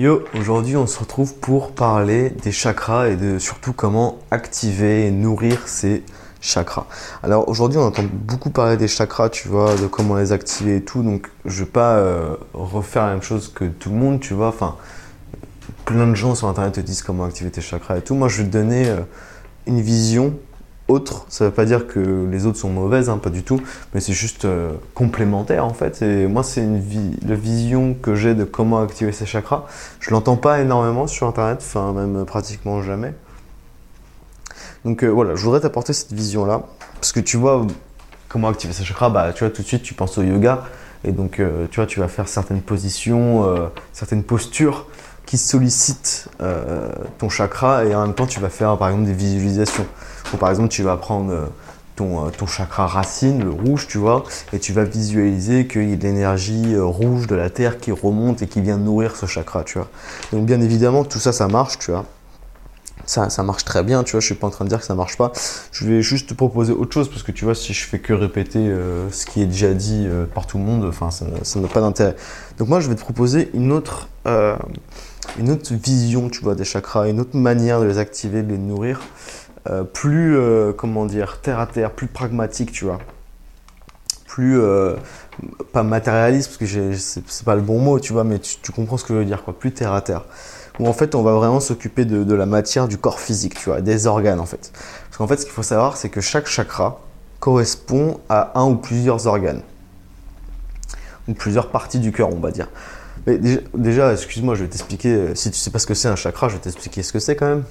Yo, aujourd'hui on se retrouve pour parler des chakras et de surtout comment activer et nourrir ces chakras. Alors aujourd'hui on entend beaucoup parler des chakras, tu vois, de comment les activer et tout, donc je vais pas euh, refaire la même chose que tout le monde, tu vois, enfin plein de gens sur internet te disent comment activer tes chakras et tout. Moi je vais te donner euh, une vision autre. Ça veut pas dire que les autres sont mauvaises, hein, pas du tout, mais c'est juste euh, complémentaire en fait. Et moi, c'est la vision que j'ai de comment activer ces chakras. Je l'entends pas énormément sur internet, enfin même pratiquement jamais. Donc euh, voilà, je voudrais t'apporter cette vision-là, parce que tu vois comment activer ces chakras, bah tu vois tout de suite tu penses au yoga, et donc euh, tu vois tu vas faire certaines positions, certaines postures qui sollicitent ton chakra, et en même temps tu vas faire par exemple des visualisations par exemple, tu vas prendre euh, ton, euh, ton, chakra racine, le rouge, tu vois, et tu vas visualiser qu'il y a de l'énergie euh, rouge de la terre qui remonte et qui vient nourrir ce chakra, tu vois. Donc bien évidemment, tout ça, ça marche, tu vois. Ça, ça, marche très bien, tu vois, je suis pas en train de dire que ça marche pas. Je vais juste te proposer autre chose parce que tu vois, si je fais que répéter ce qui est déjà dit par tout le monde, enfin, ça n'a pas d'intérêt. Donc moi, je vais te proposer une autre, une autre vision, tu vois, des chakras, une autre manière de les activer, de les nourrir. Euh, plus, euh, comment dire, terre à terre, plus pragmatique, tu vois. Plus, euh, pas matérialiste, parce que c'est pas le bon mot, tu vois, mais tu, comprends ce que je veux dire, quoi. Plus terre à terre. Où en fait, on va vraiment s'occuper de, la matière du corps physique, tu vois, des organes, en fait. Parce qu'en fait, ce qu'il faut savoir, c'est que chaque chakra correspond à un ou plusieurs organes. Ou plusieurs parties du cœur, on va dire. Mais déjà, déjà excuse-moi, je vais t'expliquer. Si tu sais pas ce que c'est un chakra, je vais t'expliquer ce que c'est quand même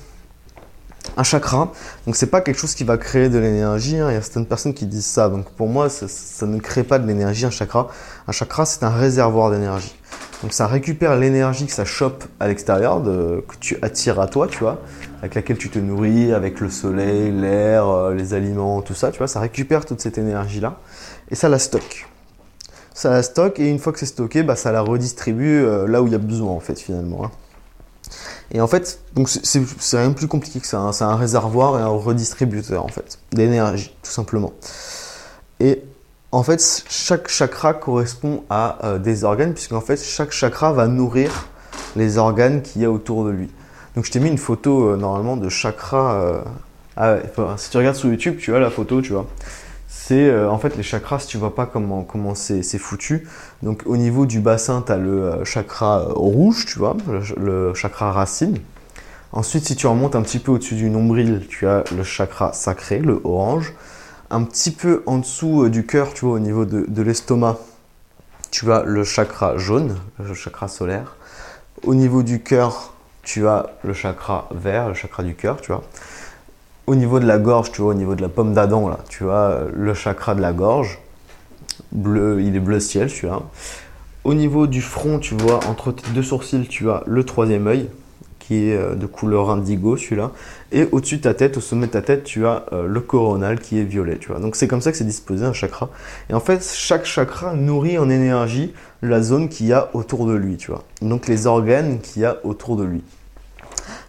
un chakra. Donc c'est pas quelque chose qui va créer de l'énergie. Hein. Il y a certaines personnes qui disent ça. Donc pour moi, ça, ne crée pas de l'énergie un chakra. Un chakra, c'est un réservoir d'énergie. Donc ça récupère l'énergie que ça chope à l'extérieur, que tu attires à toi, tu vois, avec laquelle tu te nourris, avec le soleil, l'air, euh, les aliments, tout ça, tu vois. Ça récupère toute cette énergie-là et ça la stocke. Ça la stocke et une fois que c'est stocké, bah, ça la redistribue euh, là où il y a besoin en fait finalement. Hein. Et en fait, donc c'est rien de plus compliqué que ça. Hein. C'est un réservoir et un redistributeur en fait d'énergie, tout simplement. Et en fait, chaque chakra correspond à euh, des organes, puisqu'en fait, chaque chakra va nourrir les organes qu'il y a autour de lui. Donc, je t'ai mis une photo euh, normalement de chakra. Euh, ah si tu regardes sur YouTube, tu as la photo, tu vois c'est euh, en fait les chakras, si tu vois pas comment comment c'est foutu. Donc au niveau du bassin, tu as le euh, chakra euh, rouge, tu vois, le, chakra racine. Ensuite, si tu remontes un petit peu au-dessus du nombril, tu as le chakra sacré, le orange. Un petit peu en dessous du cœur, tu vois, au niveau de, de l'estomac, tu as le chakra jaune, le chakra solaire. Au niveau du cœur, tu as le chakra vert, le chakra du cœur, tu vois au niveau de la gorge, tu vois, au niveau de la pomme d'Adam, là, tu as le chakra de la gorge. Bleu, il est bleu ciel, celui-là. Au niveau du front, tu vois, entre tes deux sourcils, tu as le troisième œil, qui est euh, de couleur indigo, celui-là. Et au-dessus de ta tête, au sommet de ta tête, tu as euh, le coronal qui est violet, tu vois. Donc c'est comme ça que c'est disposé un chakra. Et en fait, chaque chakra nourrit en énergie la zone qu'il y a autour de lui, tu vois. Donc les organes qu'il y a autour de lui.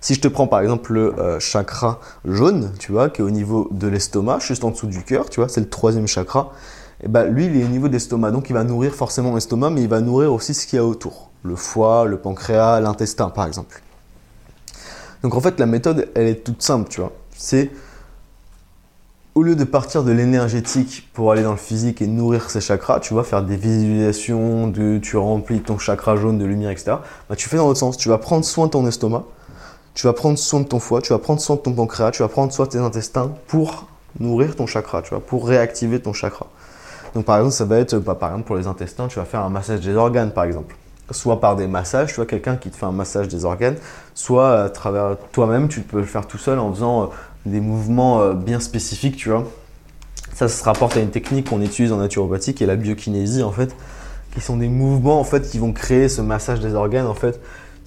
Si je te prends par exemple le euh, chakra jaune, tu vois, qui est au niveau de l'estomac, juste en dessous du cœur, tu vois, c'est le troisième chakra, et eh ben lui, il est au niveau de l'estomac, donc il va nourrir forcément l'estomac, mais il va nourrir aussi ce qu'il y a autour, le foie, le pancréas, l'intestin par exemple. Donc en fait, la méthode, elle est toute simple, tu vois. C'est au lieu de partir de l'énergétique pour aller dans le physique et nourrir ses chakras, tu vas faire des visualisations, de, tu remplis ton chakra jaune de lumière, etc. Bah, tu fais dans l'autre sens. Tu vas prendre soin de ton estomac, tu vas prendre soin de ton foie, tu vas prendre soin de ton pancréas, tu vas prendre soin de tes intestins pour nourrir ton chakra, tu vois, pour réactiver ton chakra. Donc par exemple, ça va être, bah, par exemple pour les intestins, tu vas faire un massage des organes par exemple. Soit par des massages, tu vois, quelqu'un qui te fait un massage des organes, soit à travers toi-même, tu peux le faire tout seul en faisant euh, des mouvements euh, bien spécifiques, tu vois. Ça, ça se rapporte à une technique qu'on utilise en naturopathie qui est la biokinésie en fait, qui sont des mouvements en fait qui vont créer ce massage des organes en fait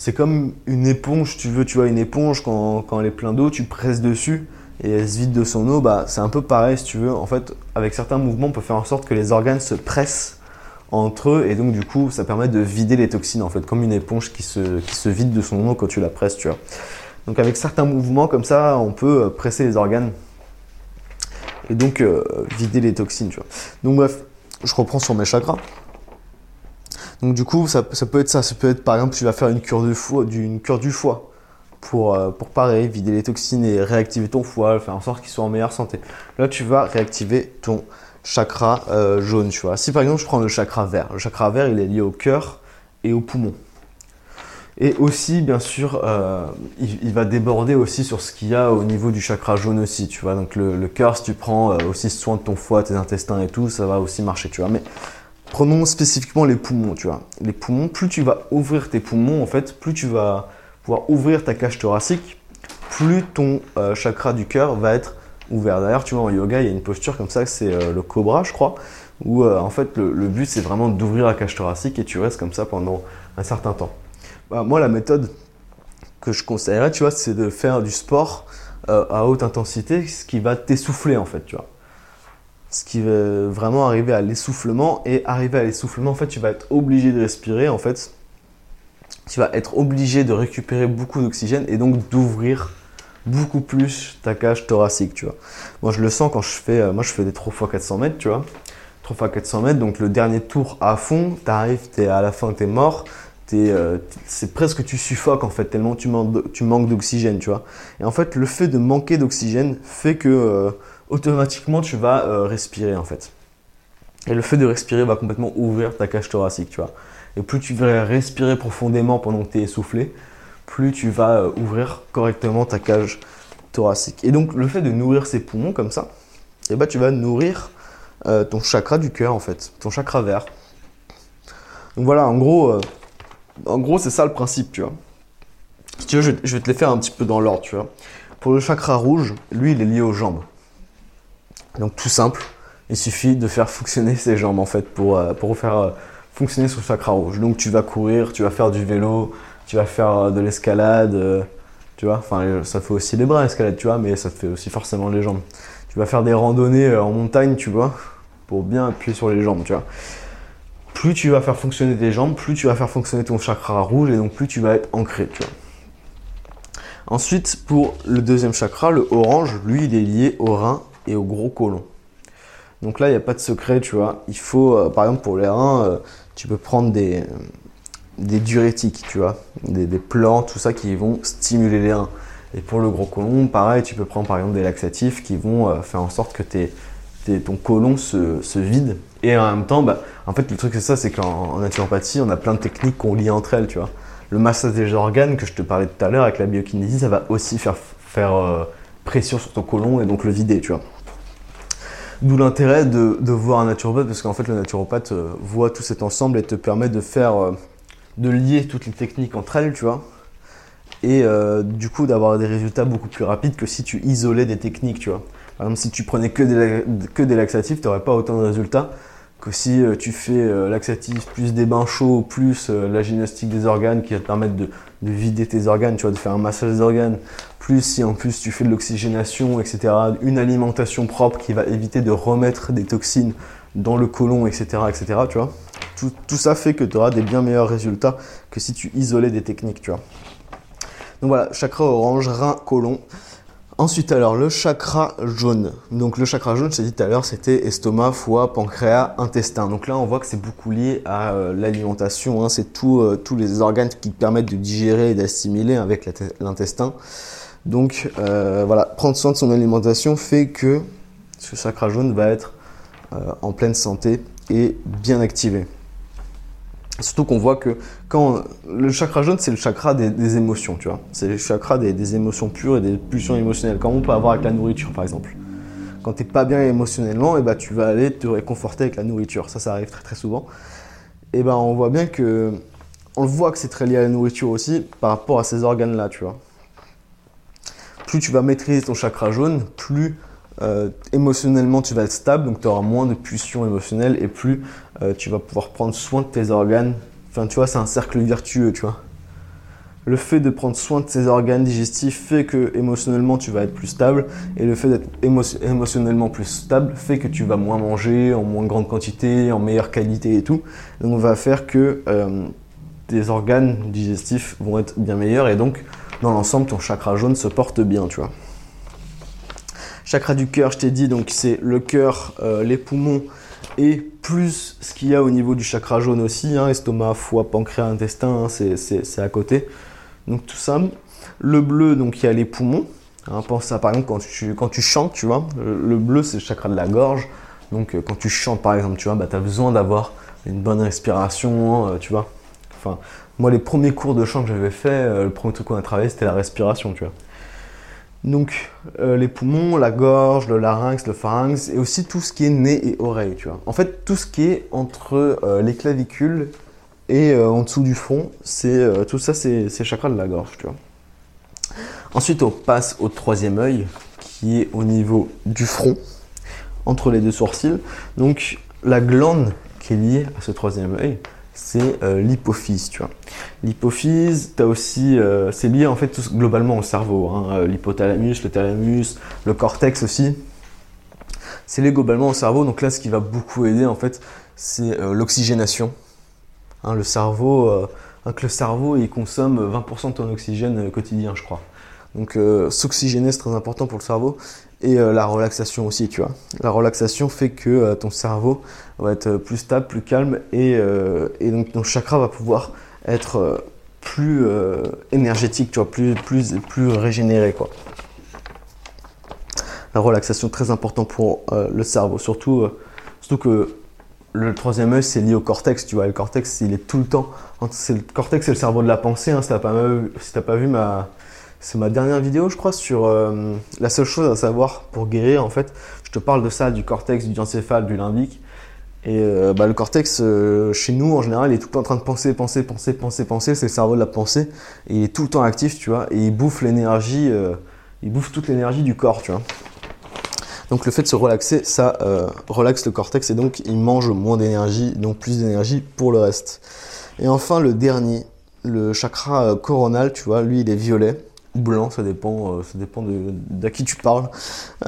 c'est comme une éponge, tu veux, tu vois, une éponge quand, elle est pleine d'eau, tu presses dessus et elle se vide de son eau, bah, c'est un peu pareil si tu veux. En fait, avec certains mouvements, on peut faire en sorte que les organes se pressent entre eux et donc du coup, ça permet de vider les toxines en fait, comme une éponge qui se, vide de son eau quand tu la presses, tu vois. Donc avec certains mouvements comme ça, on peut euh, presser les organes et donc euh, vider les toxines, tu vois. Donc bref, je reprends sur mes chakras. Donc du coup, ça, peut être ça. Ça peut être par exemple, tu vas faire une cure, du foie pour, euh, pour pareil, vider les toxines et réactiver ton foie, faire en sorte qu'il soit en meilleure santé. Là, tu vas réactiver ton chakra euh, jaune, tu vois. Si par exemple, je prends le chakra vert, le chakra vert, il est lié au cœur et au poumon. Et aussi, bien sûr, euh, il, va déborder aussi sur ce qu'il y a au niveau du chakra jaune aussi, tu vois. Donc le, cœur, si tu prends aussi soin de ton foie, tes intestins et tout, ça va aussi marcher, tu vois. Mais prenons spécifiquement les poumons, tu vois. Les poumons, plus tu vas ouvrir tes poumons, en fait, plus tu vas pouvoir ouvrir ta cage thoracique, plus ton euh, chakra du cœur va être ouvert. D'ailleurs, tu vois, en yoga, il y a une posture comme ça, c'est euh, le cobra, je crois, où euh, en fait le, but c'est vraiment d'ouvrir la cage thoracique et tu restes comme ça pendant un certain temps. Bah, moi, la méthode que je conseillerais, tu vois, c'est de faire du sport à haute intensité, ce qui va t'essouffler en fait, tu vois. Ce qui va vraiment arriver à l'essoufflement et arriver à l'essoufflement, en fait, tu vas être obligé de respirer en fait tu vas être obligé de récupérer beaucoup d'oxygène et donc d'ouvrir beaucoup plus ta cage thoracique, tu vois. Moi, je le sens quand je fais, euh, moi, je fais des 3 x 400 mètres, tu vois. 3 x 400 mètres, donc le dernier tour à fond, tu arrives, es à la fin, tu es mort. Euh, c'est presque tu suffoques en fait, tellement tu, manques d'oxygène, tu vois. Et en fait, le fait de manquer d'oxygène fait que euh, automatiquement tu vas respirer en fait. Et le fait de respirer va complètement ouvrir ta cage thoracique, tu vois. Et plus tu vas respirer profondément pendant que tu es essoufflé, plus tu vas euh, ouvrir correctement ta cage thoracique. Et donc le fait de nourrir ces poumons comme ça, et eh ben, tu vas nourrir euh, ton chakra du cœur en fait, ton chakra vert. Donc voilà, en gros, euh, en gros c'est ça le principe, tu vois. Si tu veux, je, vais te les faire un petit peu dans l'ordre, tu vois. Pour le chakra rouge, lui, il est lié aux jambes. Donc tout simple, il suffit de faire fonctionner ses jambes en fait pour, pour faire fonctionner sur le chakra rouge. Donc tu vas courir, tu vas faire du vélo, tu vas faire euh, de l'escalade, euh, tu vois. Enfin, euh, ça fait aussi les bras l'escalade, tu vois, mais ça fait aussi forcément les jambes. Tu vas faire des randonnées en montagne, tu vois, pour bien appuyer sur les jambes, tu vois. Plus tu vas faire fonctionner tes jambes, plus tu vas faire fonctionner ton chakra rouge et donc plus tu vas être ancré, tu vois. Ensuite, pour le deuxième chakra, le orange, lui, il est lié au rein et au gros côlon. Donc là, il n'y a pas de secret, tu vois. Il faut, par exemple, pour les reins, tu peux prendre des, des diurétiques, tu vois, des, des, plantes, tout ça qui vont stimuler les reins. Et pour le gros côlon, pareil, tu peux prendre par exemple des laxatifs qui vont euh, faire en sorte que tes, ton côlon se, se, vide. Et en même temps, bah, en fait, le truc c'est ça, c'est qu'en naturopathie, on a plein de techniques qu'on lie entre elles, tu vois. Le massage des organes que je te parlais tout à l'heure avec la biokinésie, ça va aussi faire, faire euh, pression sur ton côlon et donc le vider, tu vois. D'où l'intérêt de, voir un naturopathe, parce qu'en fait, le naturopathe euh, voit tout cet ensemble et te permet de faire, euh, de lier toutes les techniques entre elles, tu vois. Et euh, du coup, d'avoir des résultats beaucoup plus rapides que si tu isolais des techniques, tu vois. Par exemple, si tu prenais que que des laxatifs, tu n'aurais pas autant de résultats que si tu fais laxatif plus des bains chauds, plus la gymnastique des organes qui va te permettre de, de, vider tes organes, tu vois, de faire un massage des organes, plus si en plus tu fais de l'oxygénation, etc., une alimentation propre qui va éviter de remettre des toxines dans le côlon, etc., etc., tu vois. Tout, tout ça fait que tu auras des bien meilleurs résultats que si tu isolais des techniques, tu vois. Donc voilà, chakra orange, rein, côlon. Ensuite, alors, le chakra jaune. Donc, le chakra jaune, je t'ai dit tout à l'heure, c'était estomac, foie, pancréas, intestin. Donc là, on voit que c'est beaucoup lié à euh, l'alimentation. Hein. C'est euh, tous les organes qui permettent de digérer et d'assimiler avec l'intestin. Donc euh, voilà, prendre soin de son alimentation fait que ce chakra jaune va être en pleine santé et bien activé. Surtout qu'on voit que quand le chakra jaune, c'est le chakra des, émotions, tu vois. C'est le chakra des, émotions pures et des pulsions émotionnelles, comme on peut avoir avec la nourriture, par exemple. Quand tu n'es pas bien émotionnellement, et eh ben, tu vas aller te réconforter avec la nourriture. Ça, ça arrive très très souvent. Et eh ben, on voit bien que, on voit que c'est très lié à la nourriture aussi, par rapport à ces organes-là, tu vois plus tu vas maîtriser ton chakra jaune, plus euh, émotionnellement tu vas être stable, donc tu auras moins de pulsions émotionnelles et plus euh, tu vas pouvoir prendre soin de tes organes. Enfin, tu vois, c'est un cercle vertueux, tu vois. Le fait de prendre soin de tes organes digestifs fait que émotionnellement tu vas être plus stable et le fait d'être émotionnellement plus stable fait que tu vas moins manger en moins grande quantité, en meilleure qualité et tout. Donc on va faire que euh, tes organes digestifs vont être bien meilleurs et donc dans l'ensemble, ton chakra jaune se porte bien, tu vois. Chakra du cœur, je t'ai dit, donc c'est le cœur, euh, les poumons et plus ce qu'il y a au niveau du chakra jaune aussi, hein, estomac, foie, pancréas, intestin, hein, c'est à côté. Donc tout ça. Le bleu, donc il y a les poumons. Hein, pense à par exemple quand tu, quand tu chantes, tu vois. Le bleu, c'est le chakra de la gorge. Donc euh, quand tu chantes par exemple, tu vois, bah, tu as besoin d'avoir une bonne respiration, euh, tu vois. Enfin, moi, les premiers cours de chant que j'avais fait, le premier truc qu'on a travaillé, c'était la respiration, tu vois. Donc, les poumons, la gorge, le larynx, le pharynx, et aussi tout ce qui est nez et oreille, tu vois. En fait, tout ce qui est entre les clavicules et en dessous du front, c'est tout ça, c'est chakra de la gorge. Ensuite, on passe au troisième œil, qui est au niveau du front, entre les deux sourcils. Donc, la glande qui est liée à ce troisième œil, c'est euh, l'hypophyse, tu vois. L'hypophyse, aussi, euh, c'est lié en fait globalement au cerveau. Hein. Euh, l'hypothalamus, le thalamus, le cortex aussi. C'est lié globalement au cerveau. Donc là, ce qui va beaucoup aider en fait, c'est l'oxygénation. Hein, le cerveau, hein, le cerveau, il consomme 20% de ton oxygène quotidien, je crois. Donc s'oxygéner, c'est très important pour le cerveau et euh, la relaxation aussi, tu vois. La relaxation fait que euh, ton cerveau va être plus stable, plus calme et, euh, donc ton chakra va pouvoir être plus énergétique, tu vois, plus, plus, plus régénéré, quoi. La relaxation très important pour le cerveau, surtout, surtout que le troisième œil c'est lié au cortex, tu vois. Le cortex, il est tout le temps. C'est le cortex, c'est le cerveau de la pensée. Hein, si t'as pas, pas vu ma, c'est ma dernière vidéo, je crois, sur euh, la seule chose à savoir pour guérir. En fait, je te parle de ça, du cortex, du encéphale, du limbique. Et euh, bah, le cortex, euh, chez nous, en général, il est tout le temps en train de penser, penser, penser, penser, penser. C'est le cerveau de la pensée. Et il est tout le temps actif, tu vois. Et il bouffe l'énergie, il bouffe toute l'énergie du corps, tu vois. Donc le fait de se relaxer, ça relaxe le cortex et donc il mange moins d'énergie, donc plus d'énergie pour le reste. Et enfin, le dernier, le chakra coronal, tu vois, lui, il est violet blanc, ça dépend, euh, ça dépend de, qui tu parles,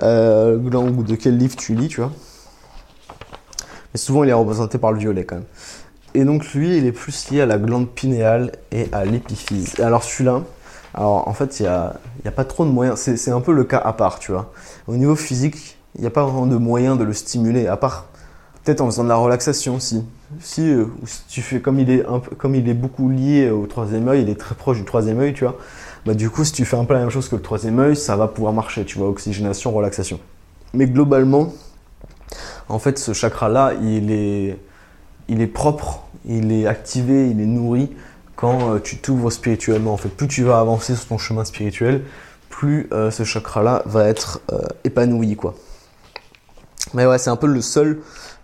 euh, ou de quel livre tu lis, tu vois. Mais souvent, il est représenté par le violet quand même. Et donc, lui, il est plus lié à la glande pinéale et à l'épiphyse. Alors, celui-là, alors en fait, il n'y a, a, pas trop de moyens. C'est un peu le cas à part, tu vois. Au niveau physique, il n'y a pas vraiment de moyen de le stimuler, à part peut-être en faisant de la relaxation si. Si, euh, si tu fais comme il, est un peu, comme il est beaucoup lié au troisième œil, il est très proche du troisième œil, tu vois bah, du coup, si tu fais un peu la même chose que le troisième œil, ça va pouvoir marcher, tu vois, oxygénation, relaxation. Mais globalement, en fait, ce chakra-là, il est, il est propre, il est activé, il est nourri quand euh, tu t'ouvres spirituellement. En fait, plus tu vas avancer sur ton chemin spirituel, plus euh, ce chakra-là va être euh, épanoui, quoi. Mais ouais, c'est un peu le seul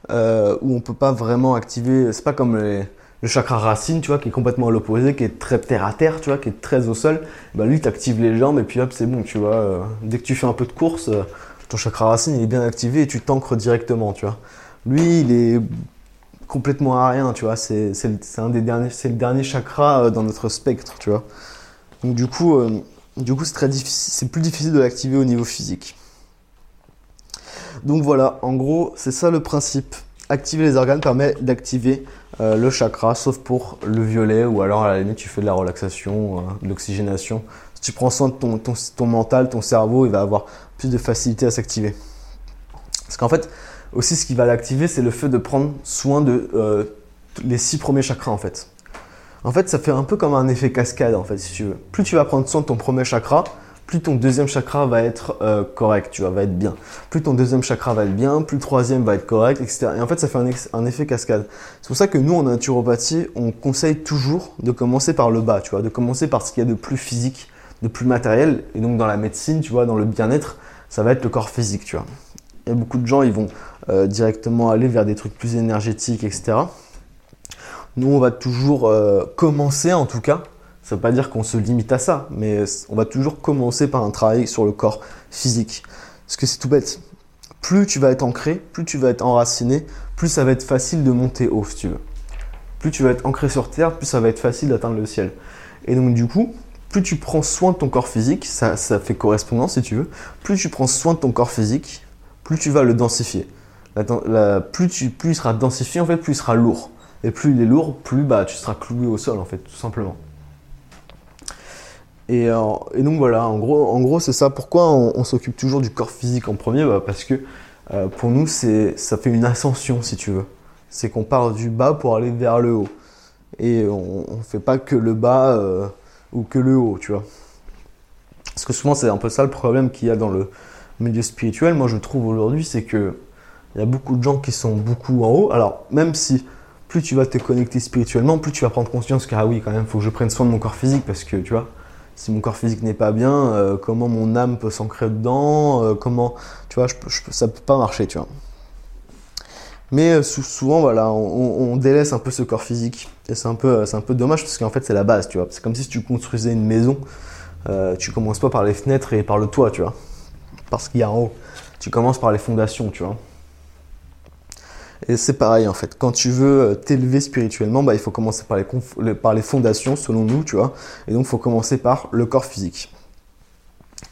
où on peut pas vraiment activer. C'est pas comme les, le chakra racine, tu vois, qui est complètement à l'opposé, qui est très terre à terre, tu vois, qui est très au sol, bah lui, tu actives les jambes et puis hop, c'est bon, tu vois. Euh, dès que tu fais un peu de course, euh, ton chakra racine, il est bien activé et tu t'ancres directement, tu vois. Lui, il est complètement à rien, tu vois. C'est un des derniers, c'est le dernier chakra euh, dans notre spectre, tu vois. Donc du coup, du coup, c'est très difficile, c'est plus difficile de l'activer au niveau physique. Donc voilà, en gros, c'est ça le principe. Activer les organes permet d'activer euh, le chakra, sauf pour le violet, ou alors à la limite tu fais de la relaxation, euh, de l'oxygénation. Si tu prends soin de ton, ton, mental, ton cerveau, il va avoir plus de facilité à s'activer. Parce qu'en fait, aussi ce qui va l'activer, c'est le fait de prendre soin de euh, les six premiers chakras en fait. En fait, ça fait un peu comme un effet cascade en fait, si tu veux. Plus tu vas prendre soin de ton premier chakra, plus ton deuxième chakra va être euh, correct, tu vois, va être bien. Plus ton deuxième chakra va être bien, plus le troisième va être correct, etc. Et en fait, ça fait un, effet cascade. C'est pour ça que nous, en naturopathie, on conseille toujours de commencer par le bas, tu vois, de commencer par ce qu'il y a de plus physique, de plus matériel. Et donc, dans la médecine, tu vois, dans le bien-être, ça va être le corps physique, tu vois. Il y a beaucoup de gens, ils vont euh, directement aller vers des trucs plus énergétiques, etc. Nous, on va toujours euh, commencer, en tout cas, ça ne veut pas dire qu'on se limite à ça, mais on va toujours commencer par un travail sur le corps physique. Parce que c'est tout bête. Plus tu vas être ancré, plus tu vas être enraciné, plus ça va être facile de monter haut, si tu veux. Plus tu vas être ancré sur terre, plus ça va être facile d'atteindre le ciel. Et donc du coup, plus tu prends soin de ton corps physique, ça, fait correspondance si tu veux, plus tu prends soin de ton corps physique, plus tu vas le densifier. plus, tu, il sera densifié, en fait, plus il sera lourd. Et plus il est lourd, plus bah, tu seras cloué au sol, en fait, tout simplement. Euh, et, donc voilà, en gros, c'est ça. Pourquoi on, s'occupe toujours du corps physique en premier? Bah, Parce que euh, pour nous, ça fait une ascension, si tu veux. C'est qu'on part du bas pour aller vers le haut. Et on ne fait pas que le bas euh, ou que le haut, tu vois. Parce que souvent, c'est un peu ça le problème qu'il y a dans le milieu spirituel. Moi, je trouve aujourd'hui, c'est que il y a beaucoup de gens qui sont beaucoup en haut. Alors, même si plus tu vas te connecter spirituellement, plus tu vas prendre conscience que, ah oui, quand même, il faut que je prenne soin de mon corps physique parce que, tu vois, si mon corps physique n'est pas bien, euh, comment mon âme peut s'ancrer dedans, euh, comment, tu vois, je, je, ça peut pas marcher, tu vois. Mais euh, souvent, voilà, on, délaisse un peu ce corps physique. Et c'est un peu, c'est un peu dommage parce qu'en fait, c'est la base, tu vois. C'est comme si tu construisais une maison. tu commences pas par les fenêtres et par le toit, tu vois. Parce qu'il y a en. Tu commences par les fondations, tu vois. Et c'est pareil en fait. Quand tu veux euh, t'élever spirituellement, bah, il faut commencer par les, par les fondations selon nous, tu vois. Et donc il faut commencer par le corps physique.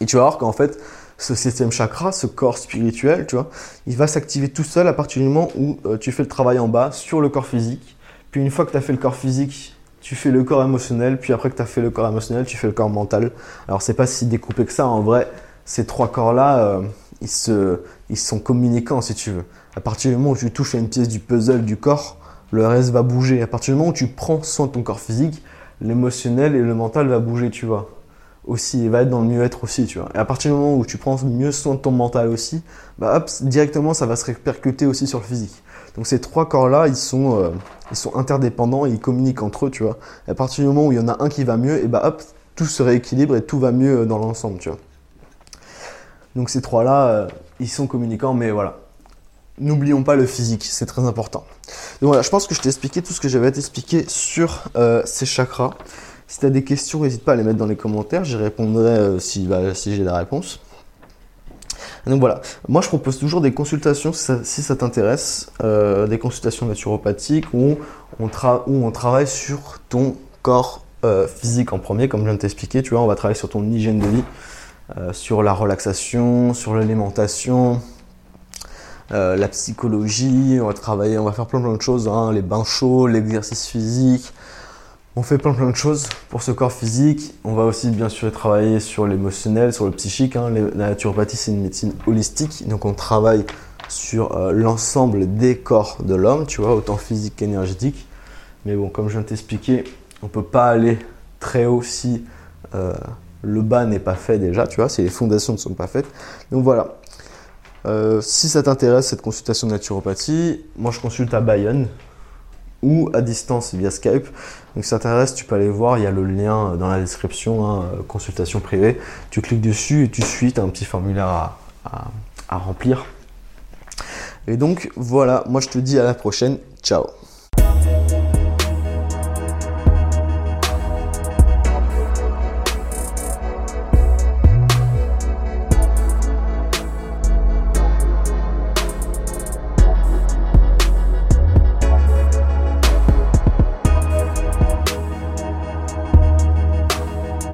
Et tu vas voir qu'en fait, ce septième chakra, ce corps spirituel, tu vois, il va s'activer tout seul à partir du moment où euh, tu fais le travail en bas sur le corps physique. Puis une fois que tu as fait le corps physique, tu fais le corps émotionnel. Puis après que tu as fait le corps émotionnel, tu fais le corps mental. Alors c'est pas si découpé que ça. En vrai, ces trois corps-là, euh, ils, se, ils sont communicants si tu veux. À partir du moment où tu touches à une pièce du puzzle du corps, le reste va bouger. À partir du moment où tu prends soin de ton corps physique, l'émotionnel et le mental va bouger, tu vois. Aussi, il va être dans le mieux-être aussi, tu vois. Et à partir du moment où tu prends mieux soin de ton mental aussi, bah hop, directement ça va se répercuter aussi sur le physique. Donc ces trois corps-là, ils sont, euh, ils sont interdépendants et ils communiquent entre eux, tu vois. Et à partir du moment où il y en a un qui va mieux, et bah hop, tout se rééquilibre et tout va mieux dans l'ensemble, tu vois. Donc ces trois-là, euh, ils sont communicants, mais voilà n'oublions pas le physique, c'est très important. Donc voilà, je pense que je t'ai expliqué tout ce que j'avais à t'expliquer sur euh, ces chakras. Si tu as des questions, n'hésite pas à les mettre dans les commentaires, j'y répondrai euh, si, bah, si j'ai la réponse. Donc voilà, moi je propose toujours des consultations si ça, t'intéresse, euh, des consultations naturopathiques où on travaille sur ton corps physique en premier, comme je viens de t'expliquer, tu vois, on va travailler sur ton hygiène de vie, sur la relaxation, sur l'alimentation, euh, la psychologie, on va travailler, on va faire plein plein de choses, hein, les bains chauds, l'exercice physique. On fait plein plein de choses pour ce corps physique. On va aussi bien sûr travailler sur l'émotionnel, sur le psychique. Hein. La naturopathie c'est une médecine holistique, donc on travaille sur euh, l'ensemble des corps de l'homme, tu vois, autant physique qu'énergétique. Mais bon, comme je viens de t'expliquer, on peut pas aller très haut si euh, le bas n'est pas fait déjà, tu vois, si les fondations ne sont pas faites. Donc voilà, euh, si ça t'intéresse, cette consultation de naturopathie, moi je consulte à Bayonne ou à distance via Skype. Donc si ça t'intéresse, tu peux aller voir, il y a le lien dans la description, hein, consultation privée. Tu cliques dessus et tu suis, tu as un petit formulaire à remplir. Et donc voilà, moi je te dis à la prochaine, ciao